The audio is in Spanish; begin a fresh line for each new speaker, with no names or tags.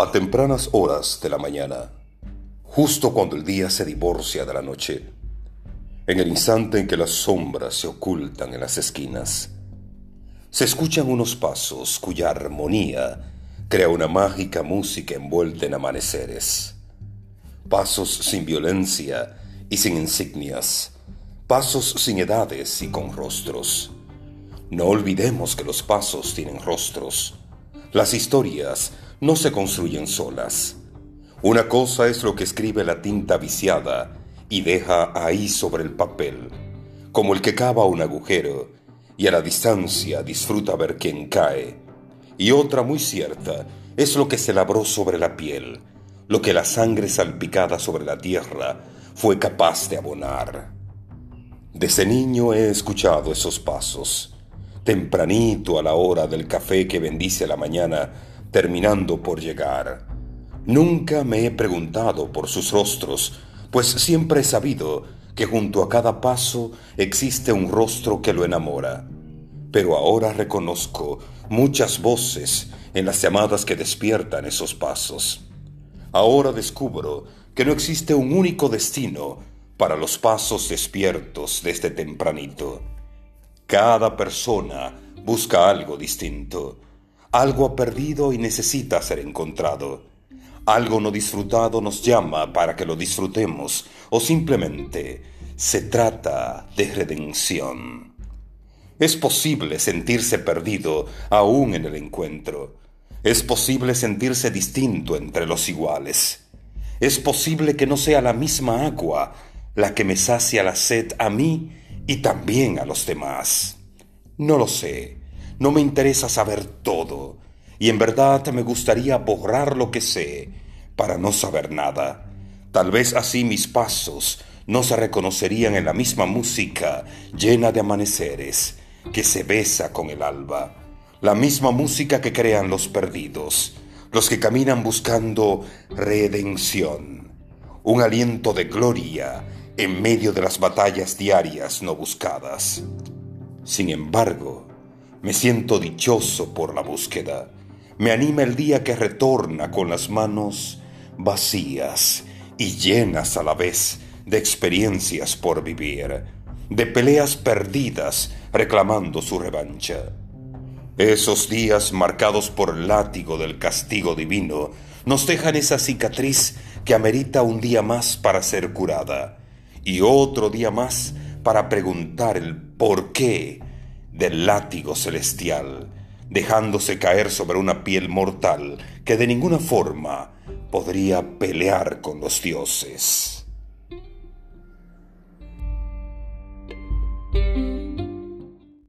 A tempranas horas de la mañana, justo cuando el día se divorcia de la noche, en el instante en que las sombras se ocultan en las esquinas, se escuchan unos pasos cuya armonía crea una mágica música envuelta en amaneceres. Pasos sin violencia y sin insignias, pasos sin edades y con rostros. No olvidemos que los pasos tienen rostros. Las historias no se construyen solas. Una cosa es lo que escribe la tinta viciada y deja ahí sobre el papel, como el que cava un agujero y a la distancia disfruta ver quién cae. Y otra muy cierta es lo que se labró sobre la piel, lo que la sangre salpicada sobre la tierra fue capaz de abonar. Desde niño he escuchado esos pasos, tempranito a la hora del café que bendice la mañana, terminando por llegar. Nunca me he preguntado por sus rostros, pues siempre he sabido que junto a cada paso existe un rostro que lo enamora. Pero ahora reconozco muchas voces en las llamadas que despiertan esos pasos. Ahora descubro que no existe un único destino para los pasos despiertos desde tempranito. Cada persona busca algo distinto algo ha perdido y necesita ser encontrado. Algo no disfrutado nos llama para que lo disfrutemos o simplemente se trata de redención. Es posible sentirse perdido aún en el encuentro. Es posible sentirse distinto entre los iguales. Es posible que no sea la misma agua la que me sacia la sed a mí y también a los demás. No lo sé no me interesa saber todo, y en verdad me gustaría borrar lo que sé para no saber nada. Tal vez así mis pasos no se reconocerían en la misma música llena de amaneceres que se besa con el alba, la misma música que crean los perdidos, los que caminan buscando redención, un aliento de gloria en medio de las batallas diarias no buscadas. Sin embargo, me siento dichoso por la búsqueda. Me anima el día que retorna con las manos vacías y llenas a la vez de experiencias por vivir, de peleas perdidas reclamando su revancha. Esos días marcados por el látigo del castigo divino nos dejan esa cicatriz que amerita un día más para ser curada y otro día más para preguntar el por qué del látigo celestial, dejándose caer sobre una piel mortal que de ninguna forma podría pelear con los dioses.